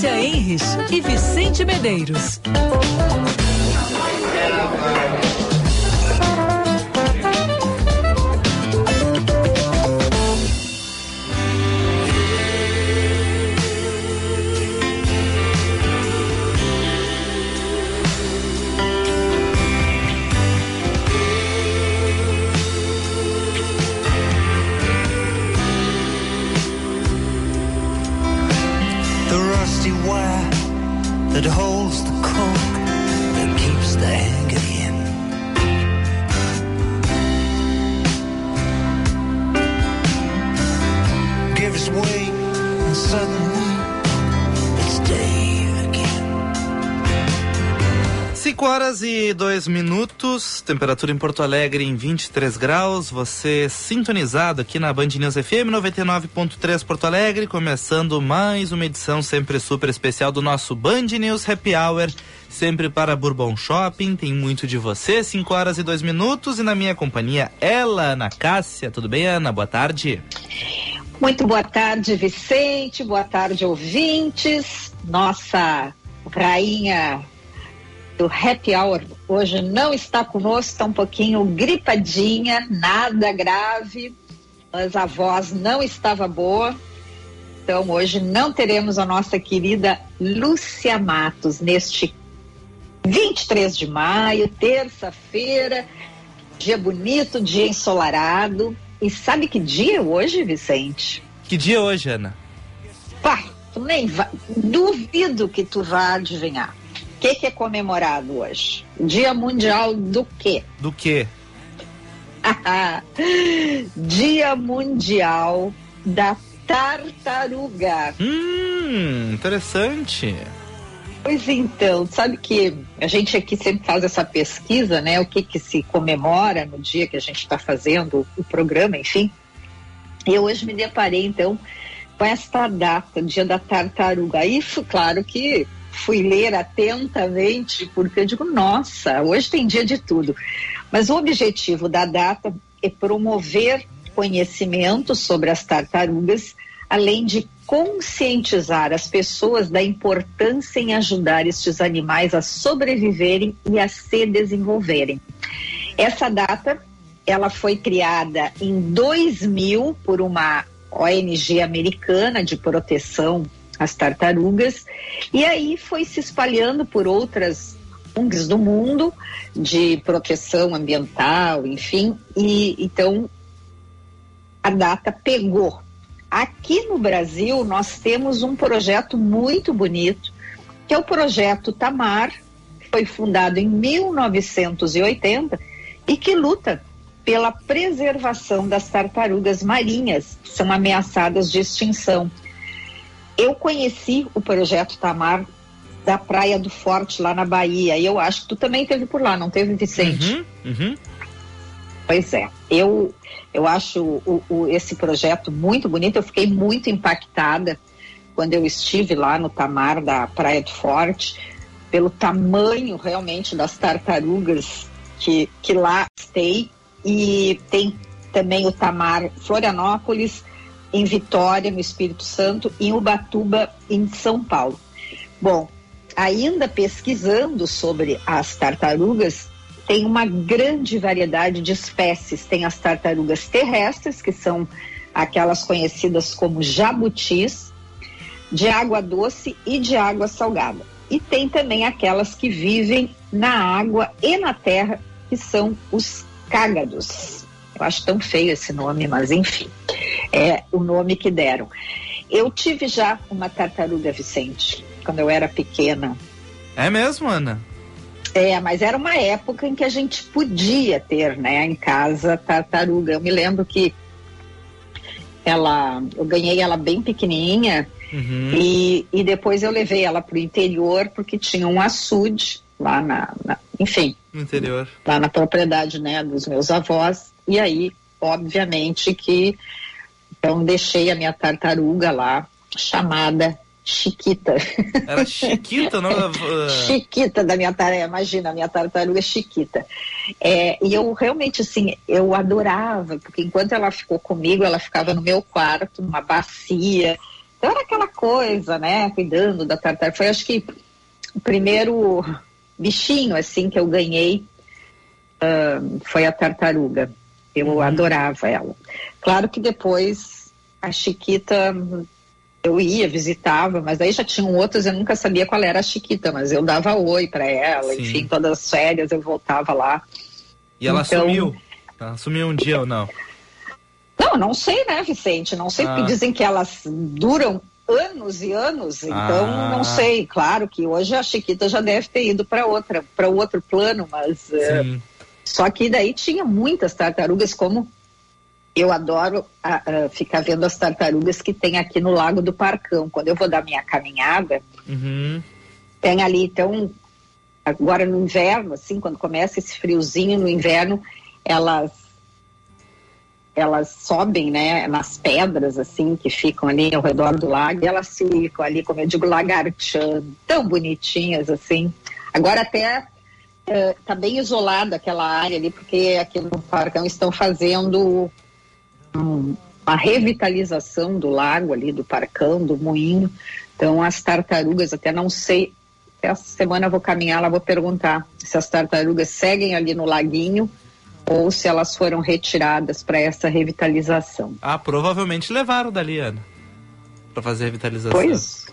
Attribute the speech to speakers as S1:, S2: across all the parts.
S1: Cássia Henrich e Vicente Medeiros.
S2: 5 horas e 2 minutos, temperatura em Porto Alegre em 23 graus. Você sintonizado aqui na Band News FM 99.3 Porto Alegre, começando mais uma edição sempre super especial do nosso Band News Happy Hour, sempre para Bourbon Shopping. Tem muito de você, 5 horas e 2 minutos, e na minha companhia, ela, Ana Cássia. Tudo bem, Ana? Boa tarde.
S3: Muito boa tarde, Vicente. Boa tarde, ouvintes. Nossa rainha do Happy Hour hoje não está conosco, está um pouquinho gripadinha, nada grave, mas a voz não estava boa. Então hoje não teremos a nossa querida Lúcia Matos neste 23 de maio, terça-feira, dia bonito, dia ensolarado. E sabe que dia é hoje, Vicente?
S2: Que dia é hoje, Ana?
S3: Pá, tu nem vai. Duvido que tu vá adivinhar. O que, que é comemorado hoje? Dia Mundial do quê?
S2: Do quê?
S3: Dia Mundial da Tartaruga.
S2: Hum, interessante.
S3: Pois então, sabe que a gente aqui sempre faz essa pesquisa, né? O que que se comemora no dia que a gente está fazendo o programa, enfim. E eu hoje me deparei, então, com esta data, Dia da Tartaruga. Aí, claro que fui ler atentamente, porque eu digo, nossa, hoje tem dia de tudo. Mas o objetivo da data é promover conhecimento sobre as tartarugas, além de conscientizar as pessoas da importância em ajudar estes animais a sobreviverem e a se desenvolverem. Essa data, ela foi criada em 2000 por uma ONG americana de proteção às tartarugas e aí foi se espalhando por outras ONGs do mundo de proteção ambiental, enfim, e então a data pegou Aqui no Brasil, nós temos um projeto muito bonito, que é o projeto Tamar, que foi fundado em 1980 e que luta pela preservação das tartarugas marinhas, que são ameaçadas de extinção. Eu conheci o projeto Tamar da Praia do Forte, lá na Bahia, e eu acho que tu também teve por lá, não teve, Vicente?
S2: Uhum, uhum.
S3: Pois é. Eu, eu acho o, o, esse projeto muito bonito. Eu fiquei muito impactada quando eu estive lá no Tamar da Praia do Forte, pelo tamanho realmente das tartarugas que, que lá tem. E tem também o Tamar Florianópolis, em Vitória, no Espírito Santo, em Ubatuba, em São Paulo. Bom, ainda pesquisando sobre as tartarugas, tem uma grande variedade de espécies. Tem as tartarugas terrestres, que são aquelas conhecidas como jabutis, de água doce e de água salgada. E tem também aquelas que vivem na água e na terra, que são os cágados. Eu acho tão feio esse nome, mas enfim, é o nome que deram. Eu tive já uma tartaruga, Vicente, quando eu era pequena.
S2: É mesmo, Ana?
S3: É, mas era uma época em que a gente podia ter, né, em casa tartaruga. Eu me lembro que ela, eu ganhei ela bem pequenininha uhum. e, e depois eu levei ela para o interior porque tinha um açude lá na, na enfim,
S2: no interior,
S3: lá na propriedade, né, dos meus avós. E aí, obviamente que então deixei a minha tartaruga lá chamada Chiquita.
S2: Era Chiquita, não?
S3: Chiquita da minha tarefa, imagina, a minha tartaruga é Chiquita. É, e eu realmente, assim, eu adorava, porque enquanto ela ficou comigo, ela ficava no meu quarto, numa bacia, Então era aquela coisa, né? Cuidando da tartaruga. Foi acho que o primeiro bichinho assim que eu ganhei uh, foi a tartaruga. Eu uhum. adorava ela. Claro que depois a Chiquita eu ia, visitava, mas aí já tinham outras, eu nunca sabia qual era a Chiquita, mas eu dava oi para ela, Sim. enfim, todas as férias eu voltava lá.
S2: E ela então, sumiu? Ela sumiu um dia ou não?
S3: Não, não sei, né, Vicente? Não sei, ah. porque dizem que elas duram anos e anos, então ah. não sei. Claro que hoje a Chiquita já deve ter ido para outra, para outro plano, mas uh, só que daí tinha muitas tartarugas, como eu adoro ficar vendo as tartarugas que tem aqui no Lago do Parcão. Quando eu vou dar minha caminhada, uhum. tem ali, então, agora no inverno, assim, quando começa esse friozinho no inverno, elas elas sobem, né, nas pedras, assim, que ficam ali ao redor do lago, e elas ficam ali, como eu digo, lagarteando, tão bonitinhas, assim. Agora até está é, bem isolada aquela área ali, porque aqui no Parcão estão fazendo um, uma revitalização do lago ali, do Parcão, do Moinho. Então as tartarugas, até não sei, essa semana eu vou caminhar lá, vou perguntar se as tartarugas seguem ali no laguinho ou se elas foram retiradas para essa revitalização.
S2: Ah, provavelmente levaram dali, Ana, para fazer revitalização.
S3: Pois,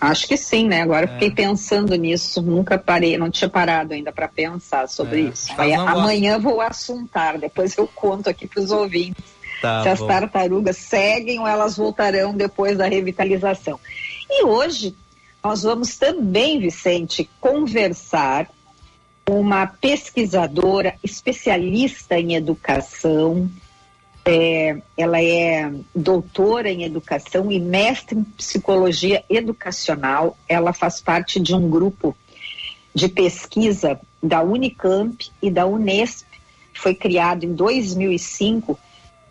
S3: Acho que sim, né? Agora é. fiquei pensando nisso, nunca parei, não tinha parado ainda para pensar sobre é. isso. Aí, amanhã vou assuntar, depois eu conto aqui para os ouvintes tá, se as bom. tartarugas seguem ou elas voltarão depois da revitalização. E hoje nós vamos também, Vicente, conversar com uma pesquisadora especialista em educação, é, ela é doutora em educação e mestre em psicologia educacional. Ela faz parte de um grupo de pesquisa da Unicamp e da Unesp, foi criado em 2005,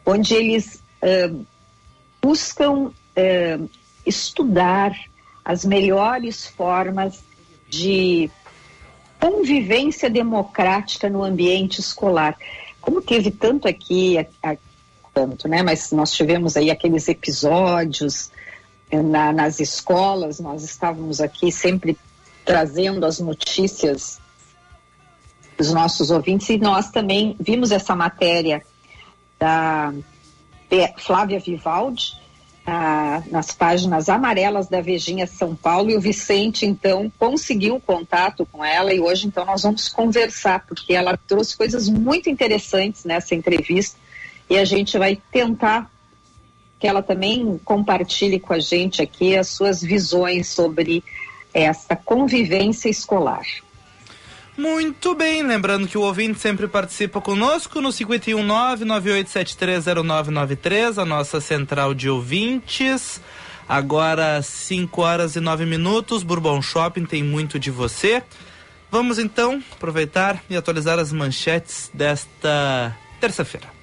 S3: onde eles uh, buscam uh, estudar as melhores formas de convivência democrática no ambiente escolar. Como teve tanto aqui, tanto, né? Mas nós tivemos aí aqueles episódios eh, na, nas escolas, nós estávamos aqui sempre trazendo as notícias dos nossos ouvintes e nós também vimos essa matéria da Flávia Vivaldi nas páginas amarelas da Vejinha São Paulo e o Vicente então conseguiu contato com ela e hoje então nós vamos conversar porque ela trouxe coisas muito interessantes nessa entrevista e a gente vai tentar que ela também compartilhe com a gente aqui as suas visões sobre essa convivência escolar.
S2: Muito bem, lembrando que o ouvinte sempre participa conosco no 519-98730993, a nossa central de ouvintes. Agora 5 horas e 9 minutos, Bourbon Shopping tem muito de você. Vamos então aproveitar e atualizar as manchetes desta terça-feira.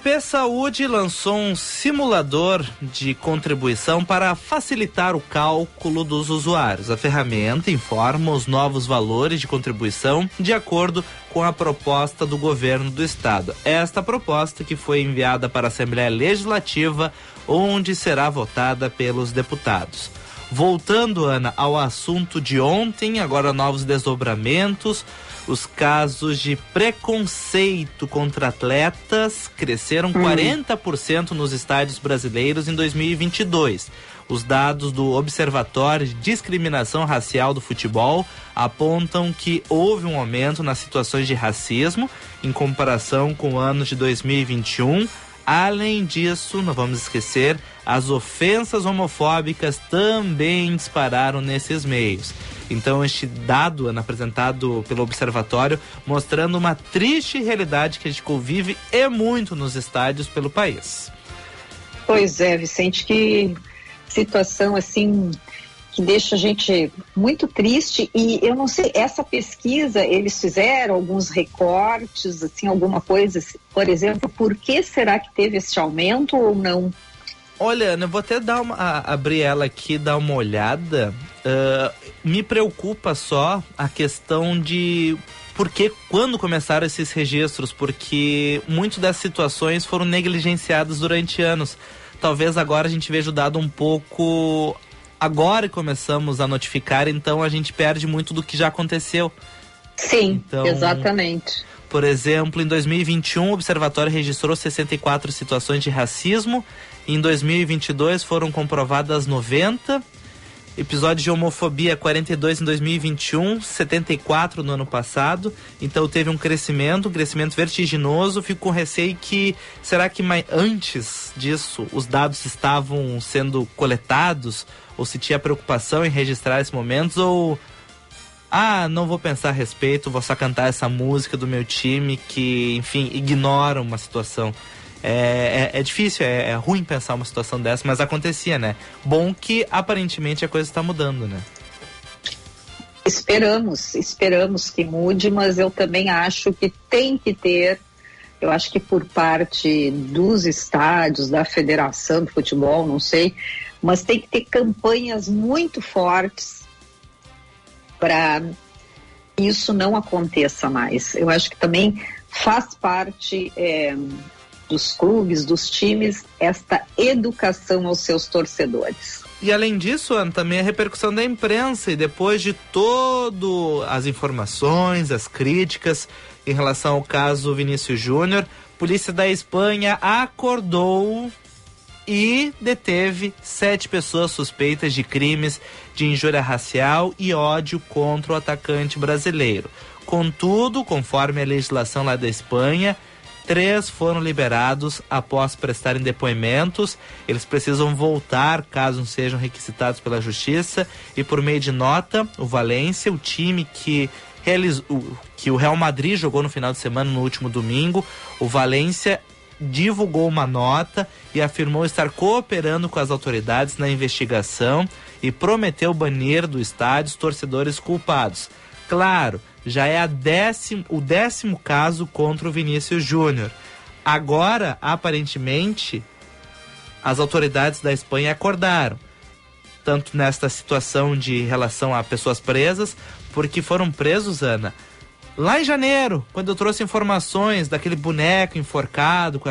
S2: IP Saúde lançou um simulador de contribuição para facilitar o cálculo dos usuários. A ferramenta informa os novos valores de contribuição de acordo com a proposta do governo do estado. Esta proposta que foi enviada para a Assembleia Legislativa, onde será votada pelos deputados. Voltando, Ana, ao assunto de ontem, agora novos desdobramentos. Os casos de preconceito contra atletas cresceram hum. 40% nos estádios brasileiros em 2022. Os dados do Observatório de Discriminação Racial do Futebol apontam que houve um aumento nas situações de racismo em comparação com o ano de 2021. Além disso, não vamos esquecer, as ofensas homofóbicas também dispararam nesses meios. Então, este dado é apresentado pelo observatório mostrando uma triste realidade que a gente convive e muito nos estádios pelo país.
S3: Pois é, Vicente, que situação assim que deixa a gente muito triste e eu não sei, essa pesquisa eles fizeram alguns recortes, assim, alguma coisa, por exemplo, por que será que teve esse aumento ou não?
S2: Olha, eu vou até dar uma, abrir ela aqui, dar uma olhada. Uh, me preocupa só a questão de por que quando começaram esses registros, porque muitas dessas situações foram negligenciadas durante anos. Talvez agora a gente veja o dado um pouco agora começamos a notificar, então a gente perde muito do que já aconteceu.
S3: Sim, então, exatamente.
S2: Por exemplo, em 2021, o observatório registrou 64 situações de racismo. Em 2022 foram comprovadas 90 Episódio de homofobia 42 em 2021, 74 no ano passado. Então teve um crescimento, um crescimento vertiginoso. Fico com receio que será que mais antes disso os dados estavam sendo coletados ou se tinha preocupação em registrar esses momentos ou ah, não vou pensar a respeito, vou só cantar essa música do meu time que, enfim, ignora uma situação. É, é, é difícil, é, é, ruim pensar uma situação dessa, mas acontecia, né? Bom que aparentemente a coisa está mudando, né?
S3: Esperamos, esperamos que mude, mas eu também acho que tem que ter, eu acho que por parte dos estádios, da federação de futebol, não sei, mas tem que ter campanhas muito fortes para isso não aconteça mais. Eu acho que também faz parte é, dos clubes, dos times, esta educação aos seus torcedores.
S2: E além disso, Ana, também a repercussão da imprensa e depois de todo as informações, as críticas em relação ao caso Vinícius Júnior, polícia da Espanha acordou e deteve sete pessoas suspeitas de crimes de injúria racial e ódio contra o atacante brasileiro. Contudo, conforme a legislação lá da Espanha, Três foram liberados após prestarem depoimentos. Eles precisam voltar caso sejam requisitados pela justiça. E por meio de nota, o Valência, o time que realizou, que o Real Madrid jogou no final de semana, no último domingo, o Valência divulgou uma nota e afirmou estar cooperando com as autoridades na investigação e prometeu banir do estádio os torcedores culpados. Claro, já é o décimo caso contra o Vinícius Júnior. Agora, aparentemente, as autoridades da Espanha acordaram, tanto nesta situação de relação a pessoas presas, porque foram presos, Ana, lá em janeiro, quando eu trouxe informações daquele boneco enforcado com,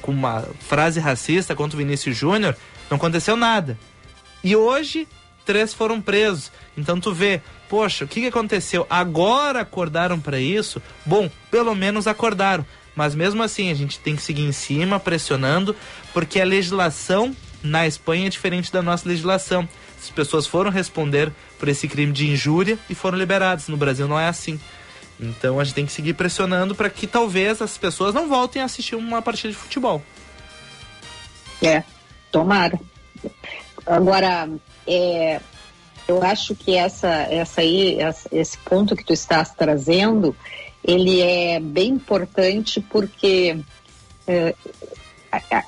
S2: com uma frase racista contra o Vinícius Júnior, não aconteceu nada. E hoje, três foram presos. Então tu vê, poxa, o que, que aconteceu? Agora acordaram para isso? Bom, pelo menos acordaram. Mas mesmo assim, a gente tem que seguir em cima, pressionando, porque a legislação na Espanha é diferente da nossa legislação. As pessoas foram responder por esse crime de injúria e foram liberadas. No Brasil não é assim. Então a gente tem que seguir pressionando para que talvez as pessoas não voltem a assistir uma partida de futebol.
S3: É, tomara. Agora, é, eu acho que essa, essa aí, esse ponto que tu estás trazendo, ele é bem importante porque é,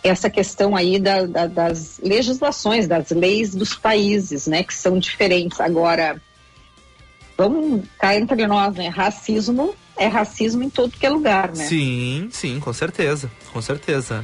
S3: essa questão aí da, da, das legislações, das leis dos países, né, que são diferentes. Agora, vamos cá entre nós, né? Racismo é racismo em todo que é lugar, né?
S2: Sim, sim, com certeza, com certeza.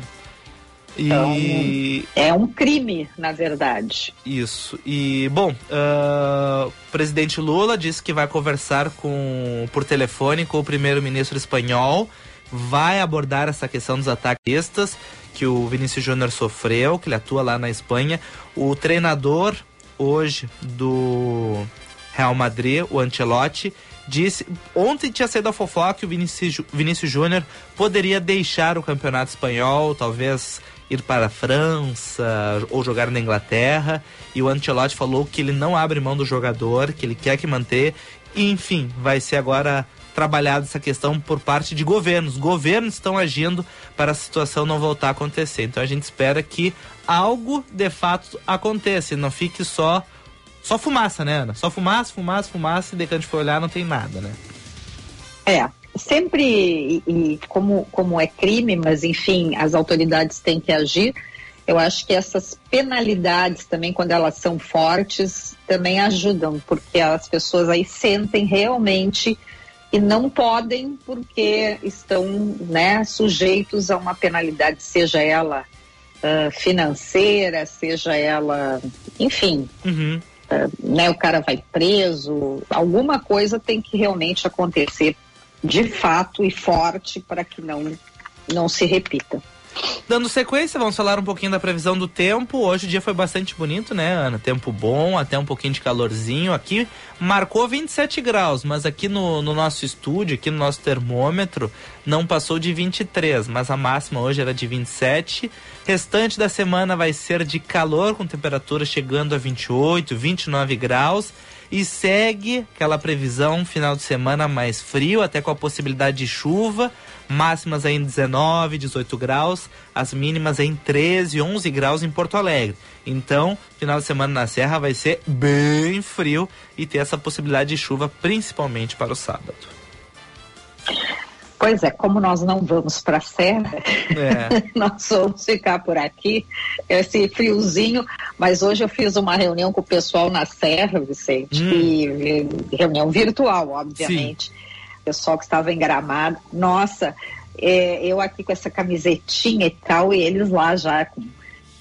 S3: Então, e... é um crime, na verdade.
S2: Isso. E, bom, uh, o presidente Lula disse que vai conversar com, por telefone com o primeiro-ministro espanhol, vai abordar essa questão dos ataquistas que o Vinícius Júnior sofreu, que ele atua lá na Espanha. O treinador hoje do Real Madrid, o Ancelotti, disse. Ontem tinha saído a fofoca que o Vinícius Júnior poderia deixar o campeonato espanhol, talvez ir para a França ou jogar na Inglaterra. E o Ancelotti falou que ele não abre mão do jogador, que ele quer que manter. E, enfim, vai ser agora trabalhada essa questão por parte de governos. Governos estão agindo para a situação não voltar a acontecer. Então a gente espera que algo de fato aconteça não fique só só fumaça, né, Ana? Só fumaça, fumaça, fumaça e de que a gente for olhar não tem nada, né?
S3: É, sempre, e, como, como é crime, mas enfim, as autoridades têm que agir. Eu acho que essas penalidades também, quando elas são fortes, também ajudam, porque as pessoas aí sentem realmente e não podem porque estão né, sujeitos a uma penalidade, seja ela uh, financeira, seja ela, enfim.
S2: Uhum.
S3: né, o cara vai preso, alguma coisa tem que realmente acontecer de fato e forte para que não, não se repita.
S2: Dando sequência, vamos falar um pouquinho da previsão do tempo. Hoje o dia foi bastante bonito, né, Ana? Tempo bom, até um pouquinho de calorzinho. Aqui marcou 27 graus, mas aqui no, no nosso estúdio, aqui no nosso termômetro, não passou de 23, mas a máxima hoje era de 27. Restante da semana vai ser de calor, com temperatura chegando a 28, 29 graus. E segue aquela previsão final de semana mais frio, até com a possibilidade de chuva máximas em 19, 18 graus, as mínimas em 13, 11 graus em Porto Alegre. Então, final de semana na Serra vai ser bem frio e ter essa possibilidade de chuva, principalmente para o sábado.
S3: Pois é, como nós não vamos para a serra, é. nós vamos ficar por aqui, esse friozinho. Mas hoje eu fiz uma reunião com o pessoal na serra, Vicente, hum. e, reunião virtual, obviamente. Sim pessoal que estava em Gramado. Nossa, é, eu aqui com essa camisetinha e tal, e eles lá já com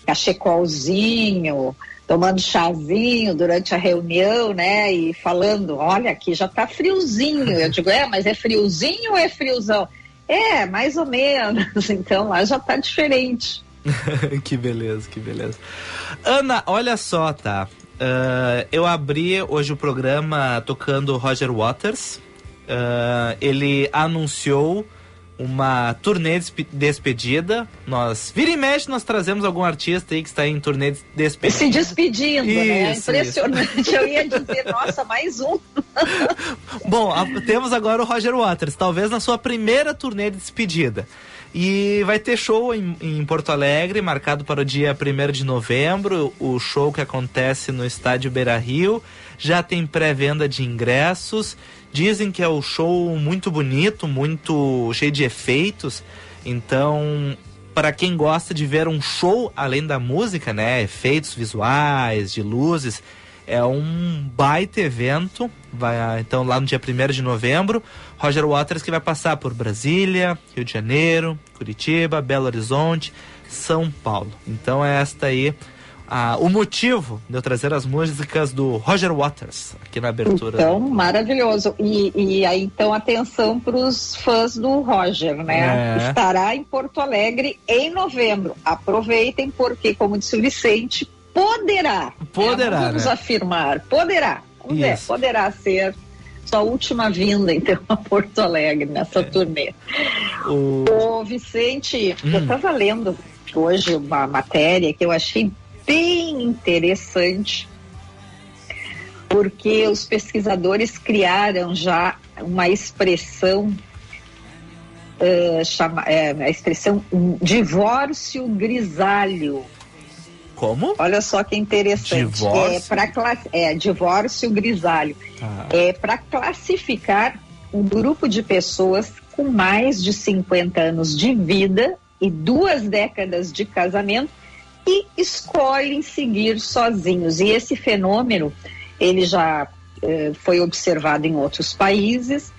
S3: cachecolzinho, tomando chazinho durante a reunião, né? E falando, olha, aqui já tá friozinho. Eu digo, é, mas é friozinho ou é friozão? É, mais ou menos. Então lá já tá diferente.
S2: que beleza, que beleza. Ana, olha só, tá? Uh, eu abri hoje o programa tocando Roger Waters, uh, ele anunciou uma turnê de despedida. Nós, vira e mexe, nós trazemos algum artista aí que está em turnê de despedida.
S3: Se despedindo, né? isso, né? Impressionante. Isso. Eu ia dizer, nossa, mais um.
S2: Bom, a, temos agora o Roger Waters, talvez na sua primeira turnê de despedida. E vai ter show em, em, Porto Alegre, marcado para o dia 1 de novembro. O show que acontece no estádio Beira Rio. Já tem pré-venda de ingressos. Dizem que é um show muito bonito, muito cheio de efeitos. Então, para quem gosta de ver um show além da música, né, efeitos visuais, de luzes, é um baita evento. Vai, então, lá no dia 1 de novembro, Roger Waters que vai passar por Brasília, Rio de Janeiro, Curitiba, Belo Horizonte, São Paulo. Então, é esta aí ah, o motivo de eu trazer as músicas do Roger Waters aqui na abertura.
S3: Então, maravilhoso. E, e aí, então, atenção para os fãs do Roger, né? É. Estará em Porto Alegre em novembro. Aproveitem, porque, como disse o Vicente, poderá.
S2: Poderá.
S3: Né? Vamos
S2: né?
S3: afirmar, poderá. Vamos ver, poderá ser sua última vinda, então, a Porto Alegre nessa é. turnê. O... Ô, Vicente, hum. eu estava lendo hoje uma matéria que eu achei bem interessante, porque os pesquisadores criaram já uma expressão, uh, chama, é, a expressão um divórcio grisalho.
S2: Como?
S3: Olha só que interessante.
S2: Divórcio?
S3: É, pra, é divórcio grisalho. Ah. É para classificar um grupo de pessoas com mais de 50 anos de vida e duas décadas de casamento e escolhem seguir sozinhos. E esse fenômeno, ele já eh, foi observado em outros países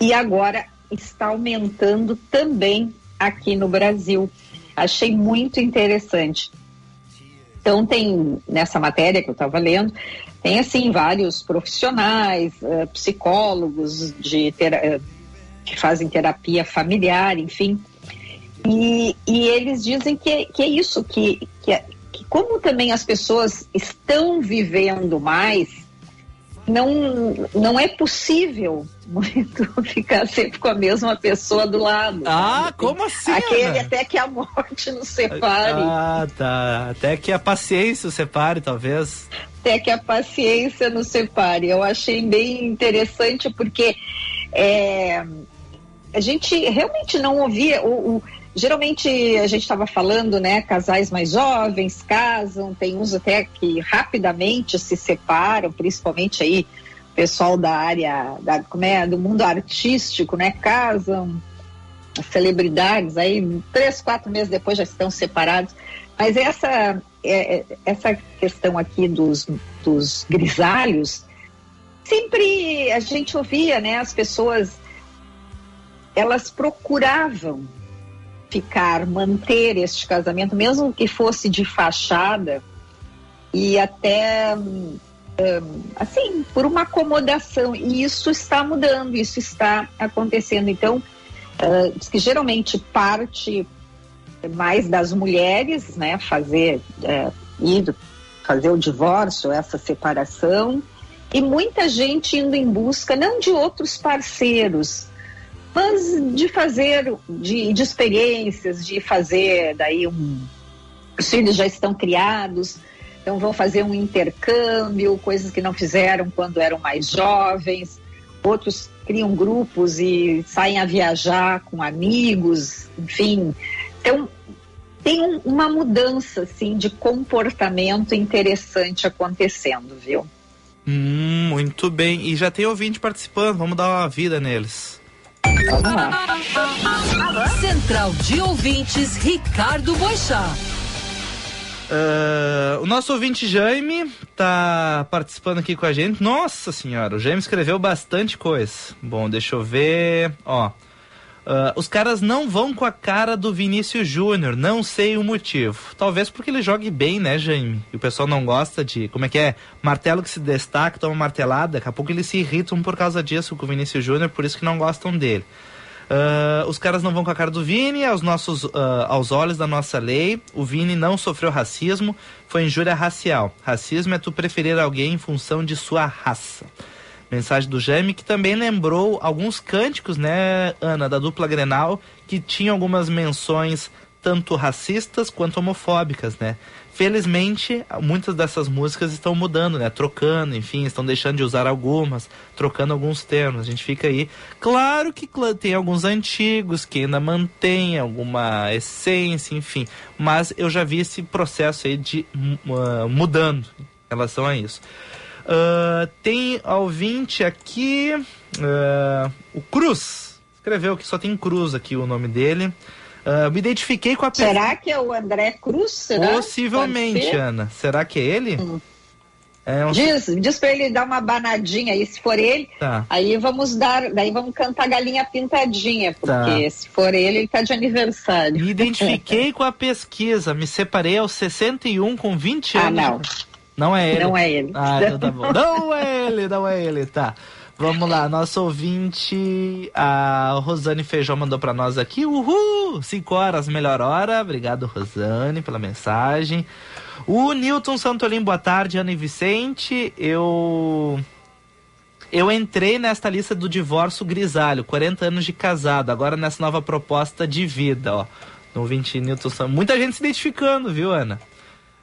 S3: e agora está aumentando também aqui no Brasil. Achei muito interessante. Então tem nessa matéria que eu estava lendo, tem assim vários profissionais, uh, psicólogos de uh, que fazem terapia familiar, enfim, e, e eles dizem que, que é isso, que, que, que como também as pessoas estão vivendo mais, não, não é possível muito ficar sempre com a mesma pessoa do lado.
S2: Ah, sabe? como assim?
S3: Aquele até que a morte nos separe.
S2: Ah, tá. Até que a paciência o separe, talvez.
S3: Até que a paciência nos separe. Eu achei bem interessante porque é, a gente realmente não ouvia. O, o Geralmente a gente estava falando, né? Casais mais jovens casam, tem uns até que rapidamente se separam, principalmente aí pessoal da área da, como é, do mundo artístico, né? Casam, celebridades aí três, quatro meses depois já estão separados. Mas essa é, é, essa questão aqui dos, dos grisalhos sempre a gente ouvia, né? As pessoas elas procuravam ficar, manter este casamento, mesmo que fosse de fachada, e até assim, por uma acomodação. E isso está mudando, isso está acontecendo. Então, diz que geralmente parte mais das mulheres, né, fazer, uh, ir fazer o divórcio, essa separação, e muita gente indo em busca não de outros parceiros, mas de fazer, de, de experiências, de fazer daí um. Os filhos já estão criados, então vão fazer um intercâmbio, coisas que não fizeram quando eram mais jovens. Outros criam grupos e saem a viajar com amigos, enfim. Então tem um, uma mudança assim de comportamento interessante acontecendo, viu?
S2: Hum, muito bem. E já tem ouvinte participando, vamos dar uma vida neles.
S1: Central de Ouvintes, Ricardo Boixá.
S2: Uh, o nosso ouvinte Jaime tá participando aqui com a gente. Nossa senhora, o Jaime escreveu bastante coisa. Bom, deixa eu ver. Ó. Uh, os caras não vão com a cara do Vinícius Júnior, não sei o motivo. Talvez porque ele jogue bem, né, Jaime? E o pessoal não gosta de. Como é que é? Martelo que se destaca, toma martelada. Daqui a pouco eles se irritam por causa disso com o Vinícius Júnior, por isso que não gostam dele. Uh, os caras não vão com a cara do Vini, aos, nossos, uh, aos olhos da nossa lei. O Vini não sofreu racismo, foi injúria racial. Racismo é tu preferir alguém em função de sua raça. Mensagem do Jaime, que também lembrou alguns cânticos, né, Ana, da dupla Grenal, que tinham algumas menções tanto racistas quanto homofóbicas, né? Felizmente, muitas dessas músicas estão mudando, né? Trocando, enfim, estão deixando de usar algumas, trocando alguns termos. A gente fica aí. Claro que tem alguns antigos que ainda mantêm alguma essência, enfim. Mas eu já vi esse processo aí de uh, mudando em relação a isso. Uh, tem ouvinte aqui, uh, o Cruz. Escreveu que só tem Cruz aqui o nome dele. Uh, me identifiquei com a
S3: pessoa. Será que é o André Cruz? Será?
S2: Possivelmente, Ana. Será que é ele? Hum.
S3: É um... Diz, diz pra ele dar uma banadinha aí, se for ele, tá. aí vamos dar, daí vamos cantar galinha pintadinha, porque tá. se for ele, ele tá de aniversário.
S2: Me identifiquei com a pesquisa, me separei aos 61 com 20
S3: ah,
S2: anos.
S3: Ah, não.
S2: Não é ele.
S3: Não é ele.
S2: Ah, então tá bom. Não é ele, não é ele, tá. Vamos lá, nosso ouvinte, a Rosane Feijão mandou para nós aqui, uhul, 5 horas, melhor hora, obrigado Rosane pela mensagem. O Newton Santolim, boa tarde, Ana e Vicente, eu... Eu entrei nesta lista do divórcio grisalho, 40 anos de casado, agora nessa nova proposta de vida, ó. No ouvinte Newton Santolim, muita gente se identificando, viu, Ana?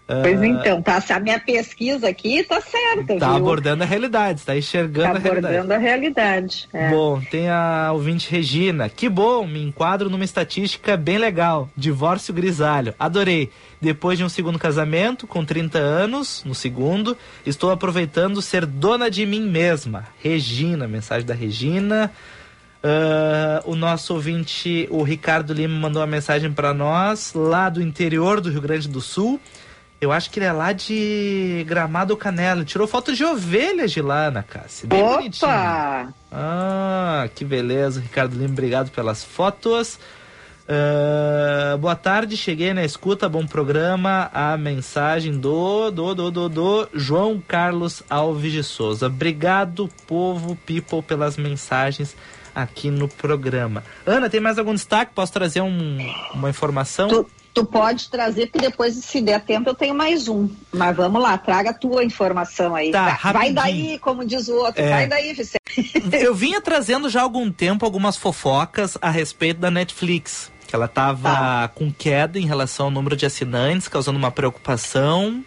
S3: Pois uh, então, tá, a minha pesquisa aqui tá certa,
S2: Tá
S3: viu?
S2: abordando a realidade, está enxergando tá a realidade.
S3: abordando a realidade.
S2: É. Bom, tem a ouvinte Regina. Que bom, me enquadro numa estatística bem legal. Divórcio grisalho. Adorei. Depois de um segundo casamento, com 30 anos, no segundo, estou aproveitando ser dona de mim mesma. Regina, mensagem da Regina. Uh, o nosso ouvinte, o Ricardo Lima, mandou uma mensagem para nós, lá do interior do Rio Grande do Sul. Eu acho que ele é lá de Gramado Canela. Tirou foto de ovelhas de lá na Cássia. Bem
S3: Opa!
S2: bonitinho. Ah, que beleza. Ricardo Lima, obrigado pelas fotos. Uh, boa tarde, cheguei na escuta, bom programa. A mensagem do, do, do, do, do João Carlos Alves de Souza. Obrigado, povo people, pelas mensagens aqui no programa. Ana, tem mais algum destaque? Posso trazer um, uma informação?
S3: Tu Tu pode trazer, porque depois, se der tempo, eu tenho mais um. Mas vamos lá, traga a tua informação aí.
S2: Tá,
S3: vai daí, como diz o outro, é. vai daí, Vicente.
S2: Eu vinha trazendo já há algum tempo algumas fofocas a respeito da Netflix. Que ela estava tá. com queda em relação ao número de assinantes, causando uma preocupação.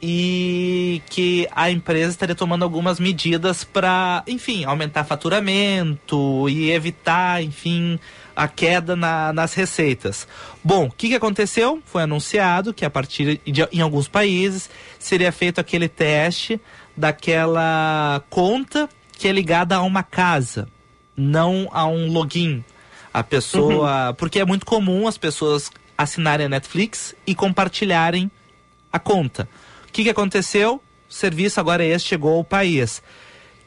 S2: E que a empresa estaria tomando algumas medidas para, enfim, aumentar faturamento e evitar, enfim, a queda na, nas receitas. Bom, o que, que aconteceu? Foi anunciado que a partir de em alguns países seria feito aquele teste daquela conta que é ligada a uma casa, não a um login. A pessoa, uhum. porque é muito comum as pessoas assinarem a Netflix e compartilharem a conta. O que, que aconteceu? O serviço agora é esse, chegou ao país.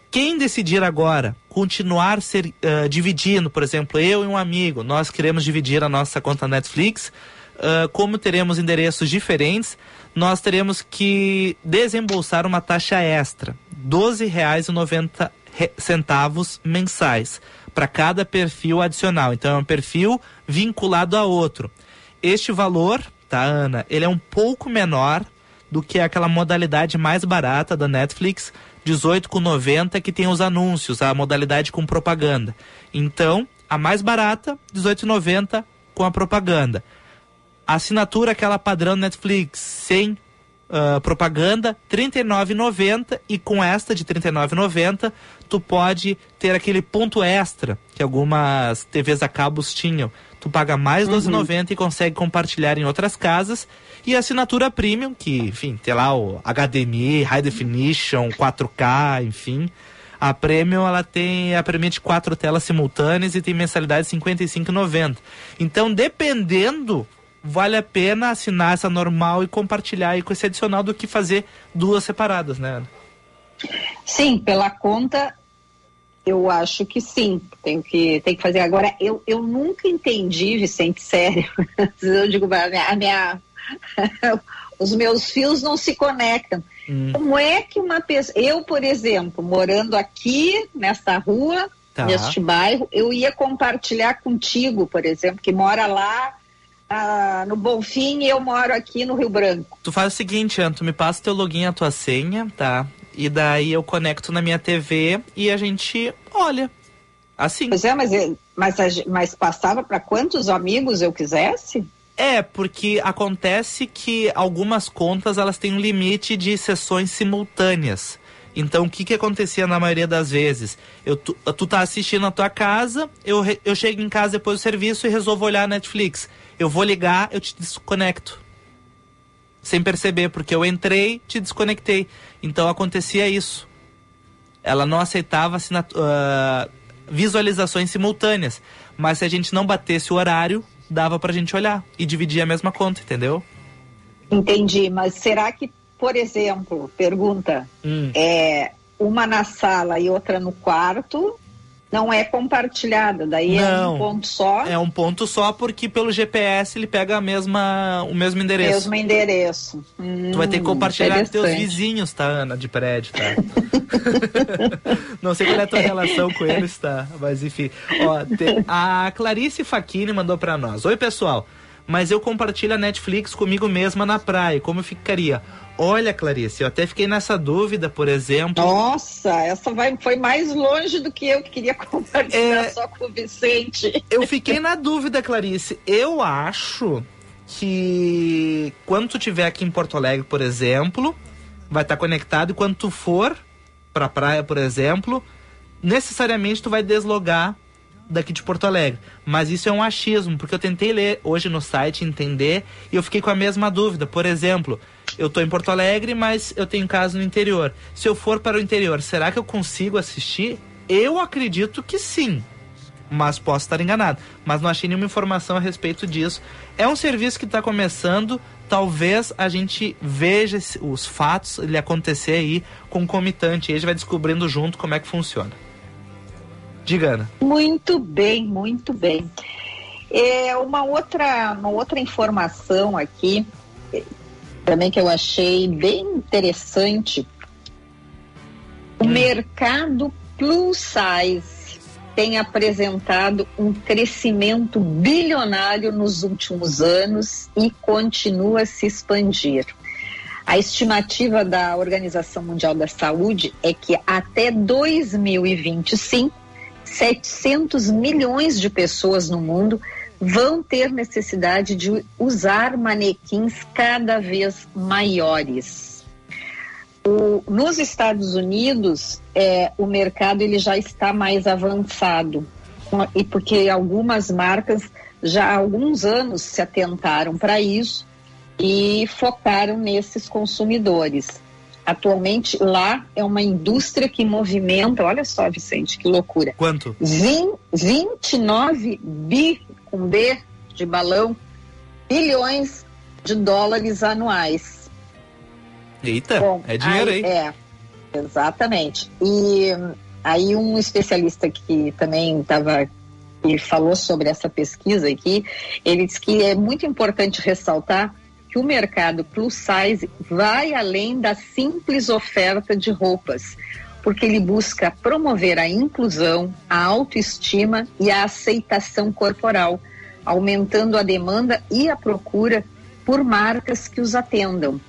S2: Quem decidir agora continuar ser, uh, dividindo, por exemplo, eu e um amigo, nós queremos dividir a nossa conta Netflix, uh, como teremos endereços diferentes, nós teremos que desembolsar uma taxa extra, R$ 12,90 centavos mensais para cada perfil adicional. Então é um perfil vinculado a outro. Este valor, tá, Ana? Ele é um pouco menor do que aquela modalidade mais barata da Netflix, 18,90 que tem os anúncios, a modalidade com propaganda. Então, a mais barata, 18,90 com a propaganda. A assinatura aquela padrão Netflix sem uh, propaganda, R$ 39,90 e com esta de R$ 39,90 tu pode ter aquele ponto extra que algumas TVs a cabos tinham. Tu paga mais R$ 12,90 uhum. e consegue compartilhar em outras casas. E a assinatura premium, que, enfim, tem lá o HDMI, High Definition, 4K, enfim. A Premium ela tem a permite quatro telas simultâneas e tem mensalidade de R$ 55,90. Então, dependendo vale a pena assinar essa normal e compartilhar aí com esse adicional do que fazer duas separadas, né?
S3: Sim, pela conta, eu acho que sim. Tenho que, tem que fazer. Agora, eu, eu nunca entendi, Vicente, sério. eu digo, a minha, a minha os meus fios não se conectam. Hum. Como é que uma pessoa. Eu, por exemplo, morando aqui nessa rua, tá. neste bairro, eu ia compartilhar contigo, por exemplo, que mora lá ah, no Bonfim e eu moro aqui no Rio Branco.
S2: Tu faz o seguinte, Ana, tu me passa teu login, a tua senha, tá? E daí eu conecto na minha TV e a gente olha. Assim.
S3: Pois é, mas, mas, mas passava para quantos amigos eu quisesse?
S2: É, porque acontece que algumas contas elas têm um limite de sessões simultâneas. Então, o que que acontecia na maioria das vezes? Eu, tu, tu tá assistindo na tua casa, eu, eu chego em casa depois do serviço e resolvo olhar a Netflix eu vou ligar, eu te desconecto. Sem perceber, porque eu entrei, te desconectei. Então acontecia isso. Ela não aceitava uh, visualizações simultâneas. Mas se a gente não batesse o horário, dava pra gente olhar e dividir a mesma conta, entendeu?
S3: Entendi, mas será que, por exemplo, pergunta, hum. é uma na sala e outra no quarto, não é compartilhada, daí não, é um ponto só.
S2: É um ponto só porque pelo GPS ele pega a mesma, o mesmo endereço.
S3: Mesmo endereço. Hum,
S2: tu vai ter que compartilhar com teus vizinhos, tá, Ana, de prédio, tá? não sei qual é a tua relação com eles, tá? Mas enfim. Ó, te, a Clarice Faquini mandou para nós. Oi, pessoal. Mas eu compartilho a Netflix comigo mesma na praia. Como ficaria? Olha, Clarice, eu até fiquei nessa dúvida, por exemplo.
S3: Nossa, essa vai, foi mais longe do que eu que queria compartilhar é, só com o Vicente.
S2: Eu fiquei na dúvida, Clarice. Eu acho que quando tu estiver aqui em Porto Alegre, por exemplo, vai estar conectado e quando tu for pra praia, por exemplo, necessariamente tu vai deslogar daqui de Porto Alegre. Mas isso é um achismo, porque eu tentei ler hoje no site, entender, e eu fiquei com a mesma dúvida. Por exemplo, eu estou em Porto Alegre, mas eu tenho casa no interior. Se eu for para o interior, será que eu consigo assistir? Eu acredito que sim. Mas posso estar enganado. Mas não achei nenhuma informação a respeito disso. É um serviço que está começando. Talvez a gente veja os fatos ele acontecer aí concomitante. E a gente vai descobrindo junto como é que funciona. Diga, Ana.
S3: Muito bem, muito bem. É uma outra, uma outra informação aqui também que eu achei bem interessante. O hum. mercado plus size tem apresentado um crescimento bilionário nos últimos anos e continua a se expandir. A estimativa da Organização Mundial da Saúde é que até 2025, 700 milhões de pessoas no mundo vão ter necessidade de usar manequins cada vez maiores. O, nos Estados Unidos, é, o mercado ele já está mais avançado, e porque algumas marcas já há alguns anos se atentaram para isso e focaram nesses consumidores. Atualmente, lá é uma indústria que movimenta, olha só, Vicente, que loucura.
S2: Quanto?
S3: 20, 29 bi com B de balão, bilhões de dólares anuais.
S2: Eita, Bom, é dinheiro aí.
S3: É, exatamente. E aí um especialista que também estava ele falou sobre essa pesquisa aqui, ele diz que é muito importante ressaltar que o mercado plus size vai além da simples oferta de roupas, porque ele busca promover a inclusão, a autoestima e a aceitação corporal, aumentando a demanda e a procura por marcas que os atendam.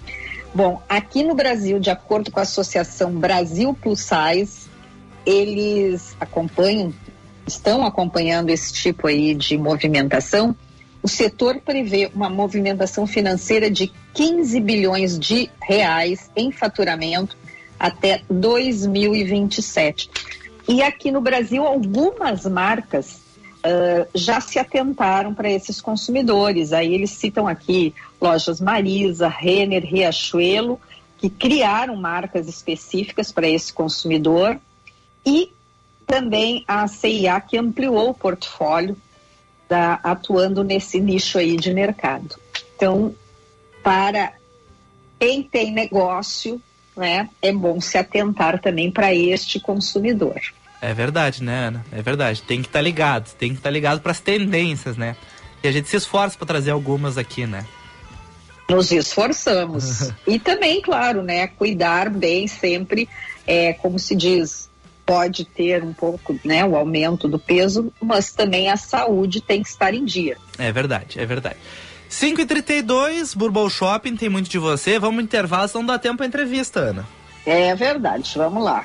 S3: Bom, aqui no Brasil, de acordo com a Associação Brasil Plus Size, eles acompanham, estão acompanhando esse tipo aí de movimentação. O setor prevê uma movimentação financeira de 15 bilhões de reais em faturamento até 2027. E aqui no Brasil, algumas marcas uh, já se atentaram para esses consumidores. Aí eles citam aqui lojas Marisa, Renner, Riachuelo, que criaram marcas específicas para esse consumidor e também a CIA que ampliou o portfólio da, atuando nesse nicho aí de mercado. Então, para quem tem negócio, né, é bom se atentar também para este consumidor.
S2: É verdade, né, Ana? É verdade. Tem que estar tá ligado, tem que estar tá ligado para as tendências, né? E a gente se esforça para trazer algumas aqui, né?
S3: Nos esforçamos. e também, claro, né, cuidar bem sempre, é, como se diz, pode ter um pouco, né, o aumento do peso, mas também a saúde tem que estar em dia.
S2: É verdade, é verdade. 5h32, Burbol Shopping, tem muito de você. Vamos intervalo, não dá tempo a entrevista, Ana.
S3: É verdade, vamos lá.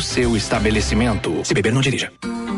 S4: seu estabelecimento. Se beber, não dirija.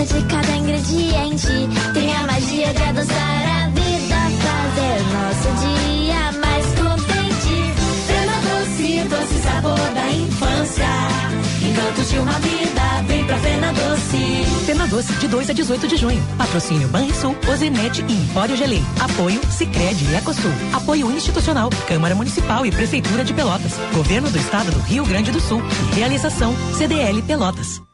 S5: descoberta de cada ingrediente. Tem a magia de adoçar a vida, fazer nosso dia mais contente. Crema doce, doce sabor da infância. Encantos de uma vida, vem pra Fena Doce.
S6: Fena Doce, de 2 a 18 de junho. Patrocínio Banrisul, Ozenete e Empório Gelei. Apoio Sicredi e Ecosul. Apoio institucional, Câmara Municipal e Prefeitura de Pelotas. Governo do Estado do Rio Grande do Sul. Realização CDL Pelotas.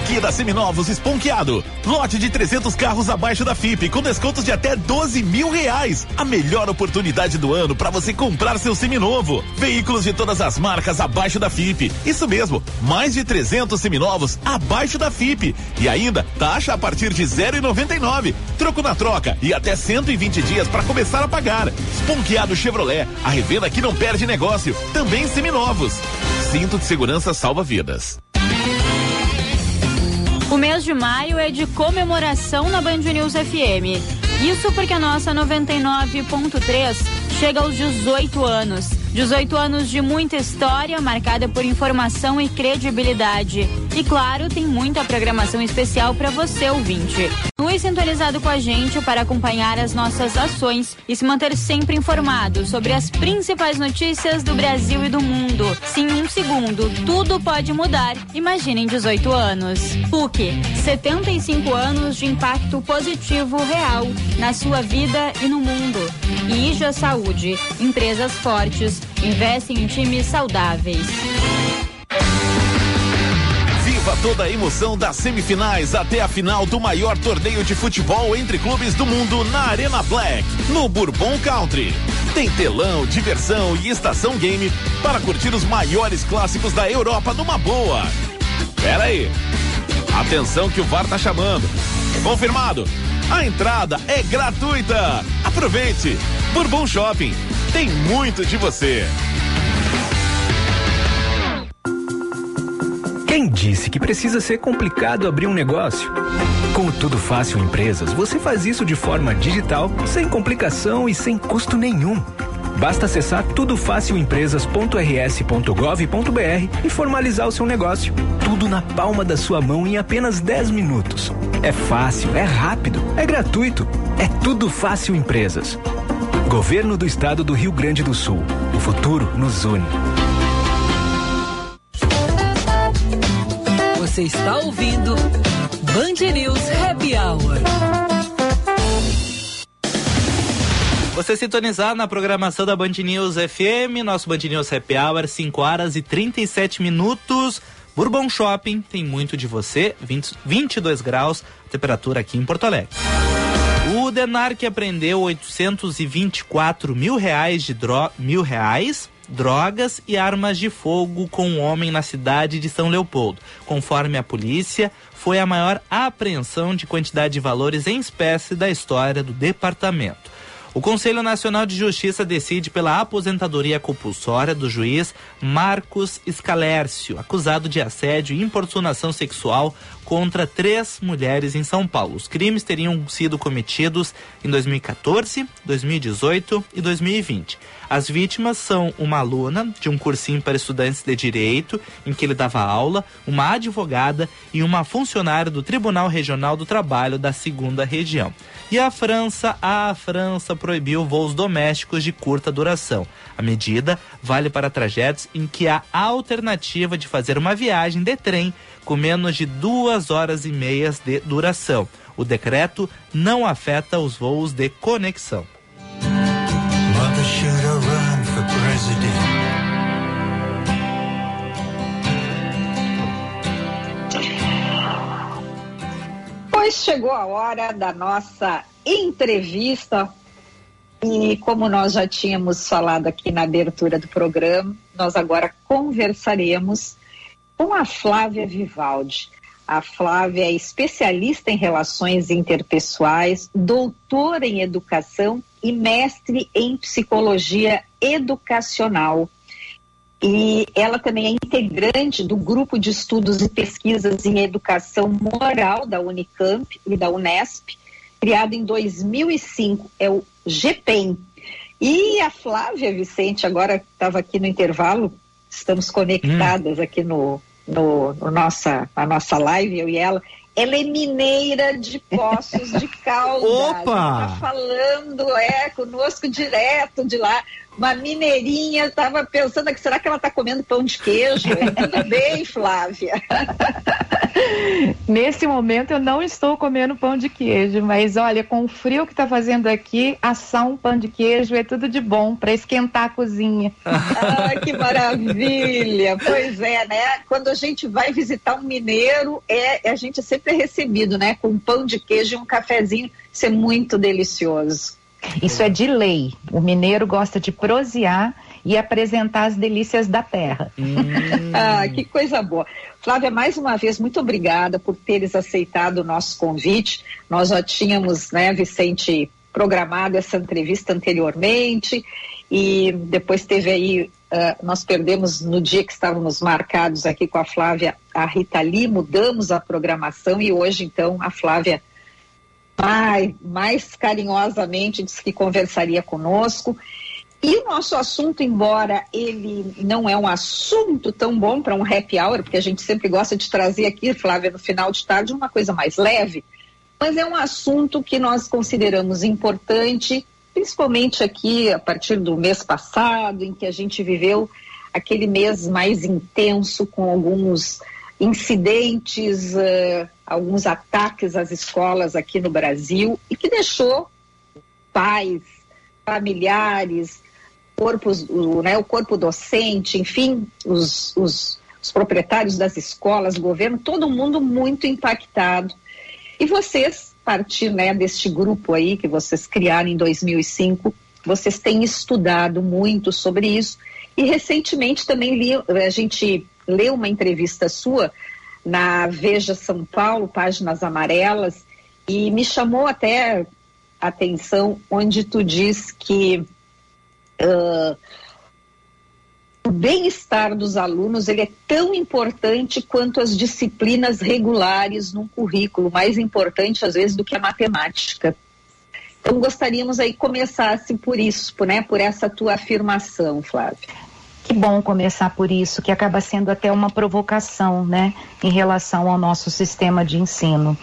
S7: Liquida Seminovos Esponqueado. Lote de 300 carros abaixo da FIP, com descontos de até 12 mil reais. A melhor oportunidade do ano para você comprar seu seminovo. Veículos de todas as marcas abaixo da FIP. Isso mesmo, mais de 300 seminovos abaixo da FIP. E ainda, taxa a partir de 0,99. Troco na troca e até 120 dias para começar a pagar. Esponqueado Chevrolet, a revenda que não perde negócio. Também seminovos. Cinto de segurança salva vidas.
S8: O mês de maio é de comemoração na Band News FM. Isso porque a nossa 99.3 chega aos 18 anos. 18 anos de muita história, marcada por informação e credibilidade. E claro, tem muita programação especial para você, ouvinte. Continue sintonizado com a gente para acompanhar as nossas ações e se manter sempre informado sobre as principais notícias do Brasil e do mundo. Se em um segundo tudo pode mudar, imagine em 18 anos. PUC, 75 anos de impacto positivo real na sua vida e no mundo. E IJA Saúde, empresas fortes investem em times saudáveis.
S7: Viva toda a emoção das semifinais até a final do maior torneio de futebol entre clubes do mundo na Arena Black, no Bourbon Country. Tem telão, diversão e estação game para curtir os maiores clássicos da Europa numa boa. Pera aí. Atenção que o VAR tá chamando. Confirmado. A entrada é gratuita. Aproveite. Bourbon Shopping. Tem muito de você.
S9: Quem disse que precisa ser complicado abrir um negócio? Com o Tudo Fácil Empresas, você faz isso de forma digital, sem complicação e sem custo nenhum. Basta acessar tudofacilempresas.rs.gov.br e formalizar o seu negócio. Tudo na palma da sua mão em apenas 10 minutos. É fácil, é rápido, é gratuito. É Tudo Fácil Empresas. Governo do Estado do Rio Grande do Sul. O futuro nos une.
S1: Você está ouvindo Band News Happy Hour.
S2: Você sintonizar na programação da Band News FM, nosso Band News Happy Hour, 5 horas e 37 minutos. Bourbon Shopping tem muito de você, 20, 22 graus, temperatura aqui em Porto Alegre. O Denarc apreendeu 824 mil reais de dro mil reais, drogas e armas de fogo com um homem na cidade de São Leopoldo. Conforme a polícia, foi a maior apreensão de quantidade de valores em espécie da história do departamento. O Conselho Nacional de Justiça decide pela aposentadoria compulsória do juiz Marcos Escalércio, acusado de assédio e importunação sexual contra três mulheres em São Paulo. Os crimes teriam sido cometidos em 2014, 2018 e 2020. As vítimas são uma aluna de um cursinho para estudantes de direito, em que ele dava aula, uma advogada e uma funcionária do Tribunal Regional do Trabalho da segunda região. E a França, a França proibiu voos domésticos de curta duração. A medida vale para trajetos em que há alternativa de fazer uma viagem de trem com menos de duas horas e meias de duração. O decreto não afeta os voos de conexão.
S10: Mother
S3: Pois chegou a hora da nossa entrevista e como nós já tínhamos falado aqui na abertura do programa, nós agora conversaremos com a Flávia Vivaldi. A Flávia é especialista em relações interpessoais, doutora em educação e mestre em psicologia educacional. E ela também é integrante do grupo de estudos e pesquisas em educação moral da Unicamp e da Unesp, criado em 2005, é o GPEM. E a Flávia Vicente, agora estava aqui no intervalo, estamos conectadas
S2: Hum.
S3: aqui no, no, no nossa, na nossa live, eu e ela. Ela é mineira de Poços de Caldas.
S2: Opa!
S3: Tá falando, é, conosco direto de lá. Uma mineirinha, estava pensando aqui, será que ela está comendo pão de queijo? Tudo bem, Flávia?
S11: Nesse momento eu não estou comendo pão de queijo, mas olha, com o frio que está fazendo aqui, assar um pão de queijo é tudo de bom para esquentar a cozinha.
S3: Ah, que maravilha! Pois é, né? Quando a gente vai visitar um mineiro, é, a gente sempre é recebido, né? Com um pão de queijo e um cafezinho. Isso é muito delicioso.
S11: Isso é de lei. O mineiro gosta de prosear e apresentar as delícias da terra.
S3: Ah, que coisa boa. Flávia, mais uma vez, muito obrigada por teres aceitado o nosso convite. Nós já tínhamos, né, Vicente, programado essa entrevista anteriormente e depois teve aí, ah, nós perdemos no dia que estávamos marcados aqui com a Flávia, a Rita Lee, mudamos a programação e hoje, então, a Flávia mais, mais carinhosamente disse que conversaria conosco. E o nosso assunto, embora ele não é um assunto tão bom para um happy hour, porque a gente sempre gosta de trazer aqui, Flávia, no final de tarde, uma coisa mais leve, mas é um assunto que nós consideramos importante, principalmente aqui a partir do mês passado, em que a gente viveu aquele mês mais intenso com alguns incidentes, eh, alguns ataques às escolas aqui no Brasil e que deixou pais, familiares, corpos, o, né, o corpo docente, enfim, os, os, os proprietários das escolas, governo, todo mundo muito impactado. E vocês, a partir né, deste grupo aí que vocês criaram em 2005, vocês têm estudado muito sobre isso e recentemente também li, a gente leu uma entrevista sua na Veja São Paulo, páginas amarelas, e me chamou até atenção onde tu diz que uh, o bem-estar dos alunos ele é tão importante quanto as disciplinas regulares num currículo, mais importante às vezes do que a matemática. Então gostaríamos aí começasse por isso, né, por essa tua afirmação, Flávia.
S11: Que bom começar por isso, que acaba sendo até uma provocação, né, em relação ao nosso sistema de ensino.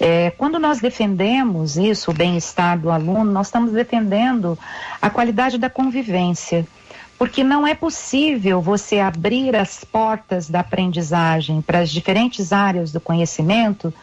S11: É, quando nós defendemos isso, o bem-estar do aluno, nós estamos defendendo a qualidade da convivência. Porque não é possível você abrir as portas da aprendizagem para as diferentes áreas do conhecimento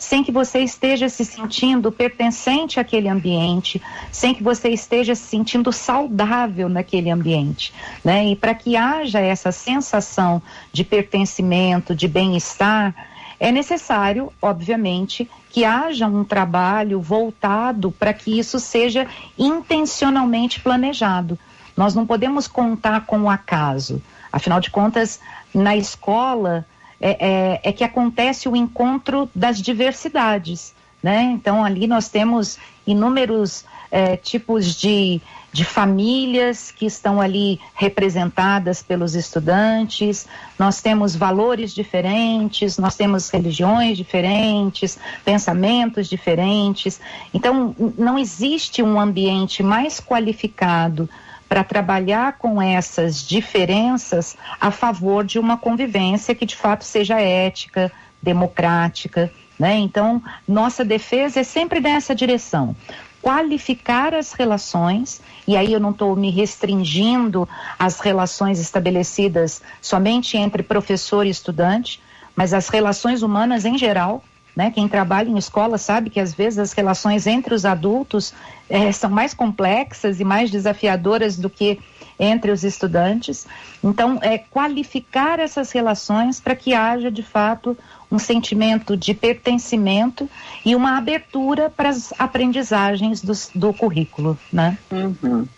S11: sem que você esteja se sentindo pertencente àquele ambiente, sem que você esteja se sentindo saudável naquele ambiente, né? E para que haja essa sensação de pertencimento, de bem-estar, é necessário, obviamente, que haja um trabalho voltado para que isso seja intencionalmente planejado. Nós não podemos contar com o acaso. Afinal de contas, na escola é, é, é que acontece o encontro das diversidades. Né? Então, ali nós temos inúmeros é, tipos de, de famílias que estão ali representadas pelos estudantes, nós temos valores diferentes, nós temos religiões diferentes, pensamentos diferentes. Então, não existe um ambiente mais qualificado para trabalhar com essas diferenças a favor de uma convivência que de fato seja ética, democrática. Né? Então, nossa defesa é sempre nessa direção. Qualificar as relações, e aí eu não estou me restringindo às relações estabelecidas somente entre professor e estudante, mas as relações humanas em geral, né? Quem trabalha em escola sabe que às vezes as relações entre os adultos eh, são mais complexas e mais desafiadoras do que entre os estudantes. Então, é qualificar essas relações para que haja de fato um sentimento de pertencimento e uma abertura para as aprendizagens do, do currículo, né?
S3: Uhum.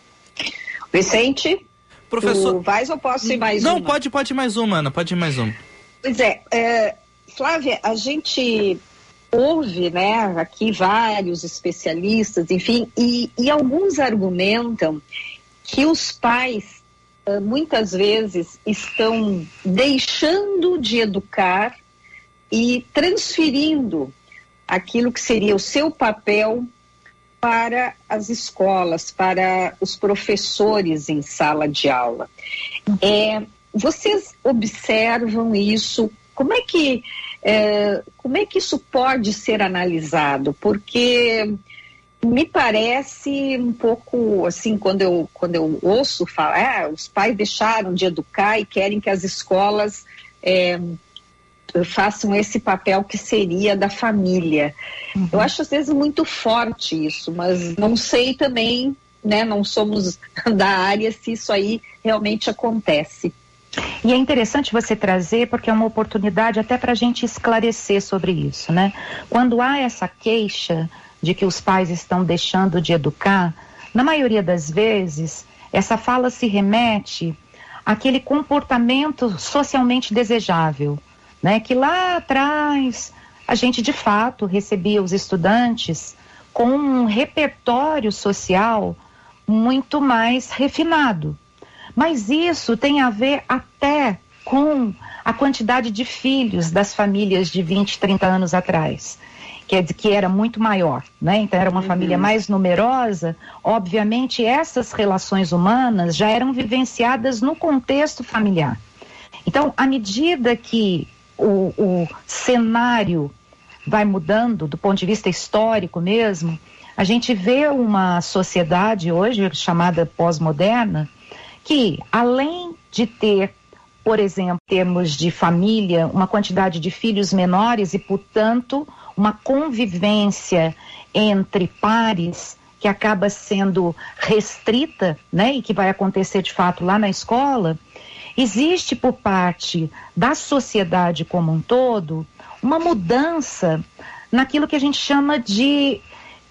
S3: Vicente,
S2: professor,
S3: vais ou posso ir mais
S2: Não,
S3: uma?
S2: pode, pode ir mais uma, Ana, pode ir mais uma.
S3: Pois é, é, Flávia, a gente ouve, né, aqui vários especialistas, enfim, e, e alguns argumentam que os pais uh, muitas vezes estão deixando de educar e transferindo aquilo que seria o seu papel para as escolas, para os professores em sala de aula. É, vocês observam isso? Como é que é, como é que isso pode ser analisado? Porque me parece um pouco assim quando eu quando eu ouço falar, ah, os pais deixaram de educar e querem que as escolas é, façam esse papel que seria da família. Uhum. Eu acho às vezes muito forte isso, mas não sei também, né? Não somos da área se isso aí realmente acontece.
S11: E é interessante você trazer, porque é uma oportunidade até para a gente esclarecer sobre isso, né? Quando há essa queixa de que os pais estão deixando de educar, na maioria das vezes, essa fala se remete àquele comportamento socialmente desejável, né? Que lá atrás a gente de fato recebia os estudantes com um repertório social muito mais refinado. Mas isso tem a ver até com a quantidade de filhos das famílias de 20, 30 anos atrás. Dizer, que era muito maior, né? Então era uma uhum. família mais numerosa. Obviamente, essas relações humanas já eram vivenciadas no contexto familiar. Então, à medida que o, o cenário vai mudando, do ponto de vista histórico mesmo, a gente vê uma sociedade hoje chamada pós-moderna, que, além de ter, por exemplo, termos de família, uma quantidade de filhos menores e, portanto, uma convivência entre pares que acaba sendo restrita, né, e que vai acontecer de fato lá na escola, existe por parte da sociedade como um todo uma mudança naquilo que a gente chama de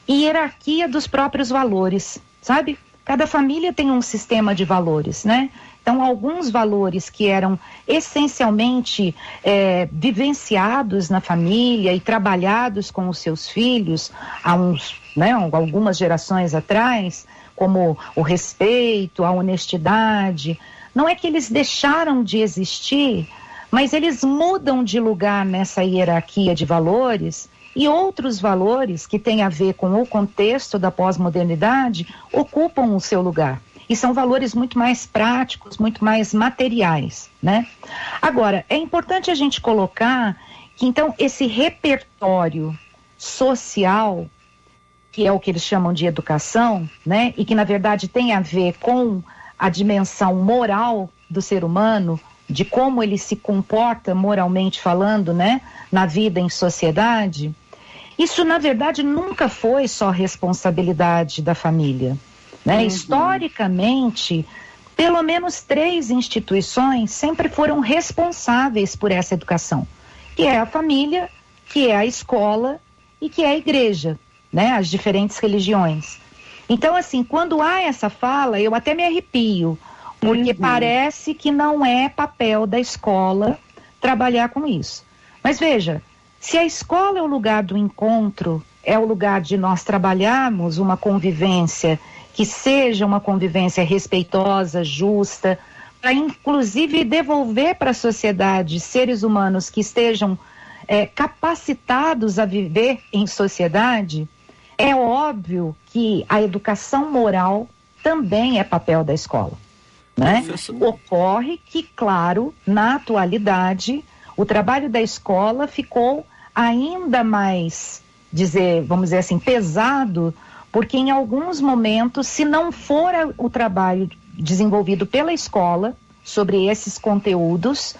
S11: hierarquia dos próprios valores, sabe? Cada família tem um sistema de valores, né? Então, alguns valores que eram essencialmente é, vivenciados na família e trabalhados com os seus filhos há uns, né, algumas gerações atrás, como o respeito, a honestidade, não é que eles deixaram de existir, mas eles mudam de lugar nessa hierarquia de valores e outros valores que têm a ver com o contexto da pós-modernidade ocupam o seu lugar. E são valores muito mais práticos, muito mais materiais, né? Agora, é importante a gente colocar que então esse repertório social, que é o que eles chamam de educação, né? E que na verdade tem a ver com a dimensão moral do ser humano, de como ele se comporta moralmente falando, né, na vida em sociedade, isso na verdade nunca foi só responsabilidade da família, né? Uhum. Historicamente, pelo menos três instituições sempre foram responsáveis por essa educação, que é a família, que é a escola e que é a igreja, né, as diferentes religiões. Então, assim, quando há essa fala, eu até me arrepio, porque uhum. parece que não é papel da escola trabalhar com isso. Mas veja, se a escola é o lugar do encontro, é o lugar de nós trabalharmos uma convivência que seja uma convivência respeitosa, justa, para inclusive devolver para a sociedade seres humanos que estejam é, capacitados a viver em sociedade, é óbvio que a educação moral também é papel da escola. Né? Ocorre que, claro, na atualidade, o trabalho da escola ficou ainda mais, dizer, vamos dizer assim, pesado, porque em alguns momentos, se não for o trabalho desenvolvido pela escola sobre esses conteúdos,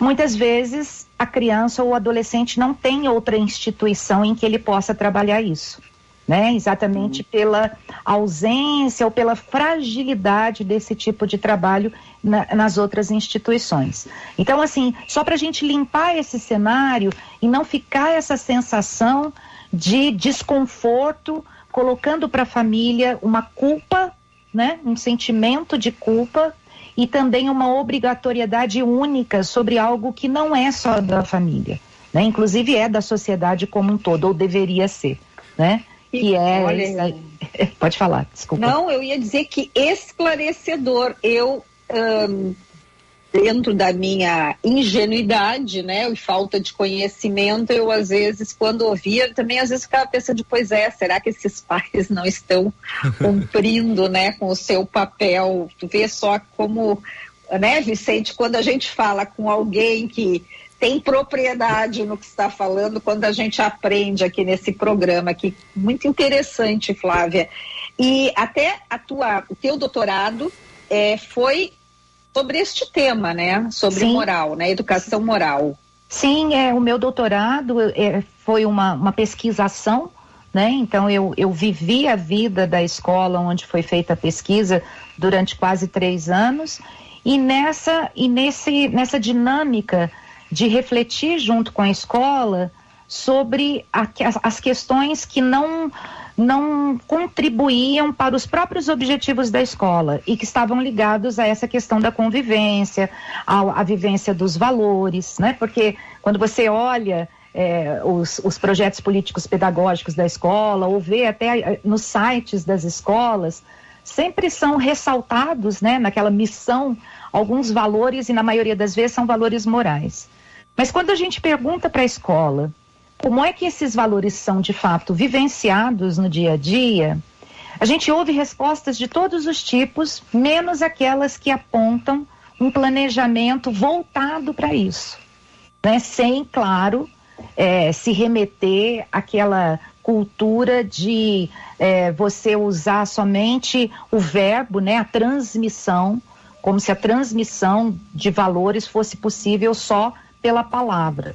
S11: muitas vezes a criança ou o adolescente não tem outra instituição em que ele possa trabalhar isso né? Exatamente uhum. pela ausência ou pela fragilidade desse tipo de trabalho na, nas outras instituições. Então, assim, só para a gente limpar esse cenário e não ficar essa sensação de desconforto, colocando para a família uma culpa, né? Um sentimento de culpa e também uma obrigatoriedade única sobre algo que não é só da família, né? Inclusive é da sociedade como um todo ou deveria ser, né? Que é. Olha, pode falar, desculpa.
S3: Não, eu ia dizer que esclarecedor. Eu, dentro da minha ingenuidade, né, e falta de conhecimento, eu às vezes, quando ouvia, também às vezes ficava pensando, pois é, será que esses pais não estão cumprindo, né, com o seu papel? Tu vê só como, né, Vicente, quando a gente fala com alguém que tem propriedade no que está falando quando a gente aprende aqui nesse programa aqui muito interessante Flávia. E até a tua o teu doutorado é, foi sobre este tema né? Sobre Sim. moral né? Educação moral.
S11: Sim, é, o meu doutorado é, foi uma, uma pesquisação, né? Então eu, eu vivi a vida da escola onde foi feita a pesquisa durante quase três anos. E nessa e nesse nessa dinâmica de refletir junto com a escola sobre a, as, questões que não não contribuíam para os próprios objetivos da escola e que estavam ligados a essa questão da convivência, à, vivência dos valores, né? Porque quando você olha é, os, os, projetos políticos pedagógicos da escola ou vê até eh, nos sites das escolas, sempre são ressaltados, né, naquela missão, alguns valores e na maioria das vezes são valores morais. Mas quando a gente pergunta para a escola como é que esses valores são de fato vivenciados no dia a dia, a gente ouve respostas de todos os tipos, menos aquelas que apontam um planejamento voltado para isso, né? Sem, claro, é, se remeter àquela cultura de é, você usar somente o verbo, né? A transmissão, como se a transmissão de valores fosse possível só pela palavra.